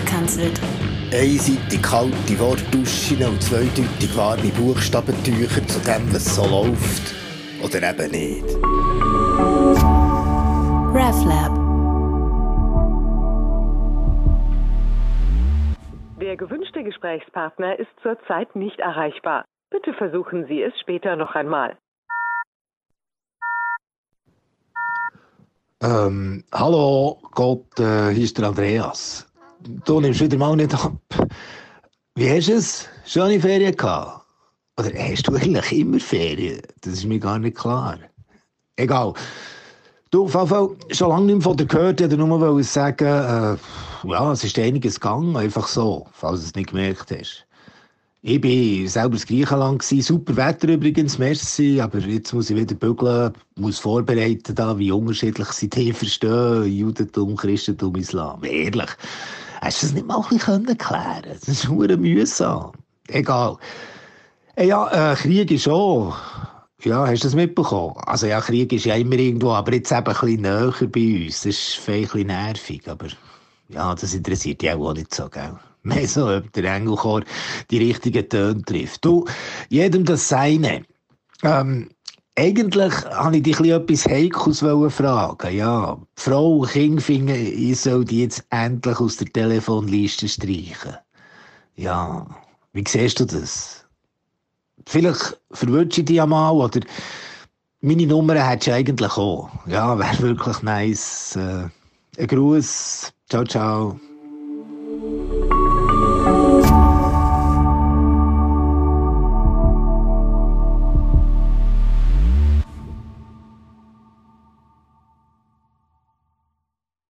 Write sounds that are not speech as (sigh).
vereinzelt. Einseitig kalte Wortduschen und zweideutig warme Buchstabentücher zu dem, was so läuft. Oder eben nicht. RefLab. Der gewünschte Gesprächspartner ist zurzeit nicht erreichbar. Bitte versuchen Sie es später noch einmal. Ähm, hallo Gott, äh, hier ist der Andreas. Du nimmst wieder mal nicht ab. Wie hast du es? Schöne Ferien gehabt? Oder hast du eigentlich immer Ferien? Das ist mir gar nicht klar. Egal. Du, VV, schon lange nicht mehr von dir gehört, ich nur sagen, äh, ja, es ist einiges gegangen, einfach so, falls du es nicht gemerkt hast. Ich war selber in Griechenland, super Wetter übrigens, merci, aber jetzt muss ich wieder bügeln, muss vorbereiten, da, wie unterschiedlich sie die verstehen, Judentum, Christentum, Islam. Ehrlich, hast du das nicht mal ein bisschen klären Das ist nur mühsam. Egal. Ja, äh, Krieg ist auch. Ja, hast du das mitbekommen? Also ja, Krieg ist ja immer irgendwo, aber jetzt eben ein bisschen näher bei uns. Das ist ein bisschen nervig, aber ja, das interessiert dich auch nicht so, gell? (laughs) mehr so, ob der Engelchor die richtigen Töne trifft. Du, jedem das Seine. Ähm, eigentlich wollte ich dich etwas Heikles fragen. Ja, Frau Kingfinger, ich soll die jetzt endlich aus der Telefonliste streichen. Ja, wie siehst du das? Vielleicht verwirrst du dich einmal oder meine Nummer hättest du eigentlich auch. Ja, wäre wirklich nice. Äh, ein Gruß. Ciao, ciao.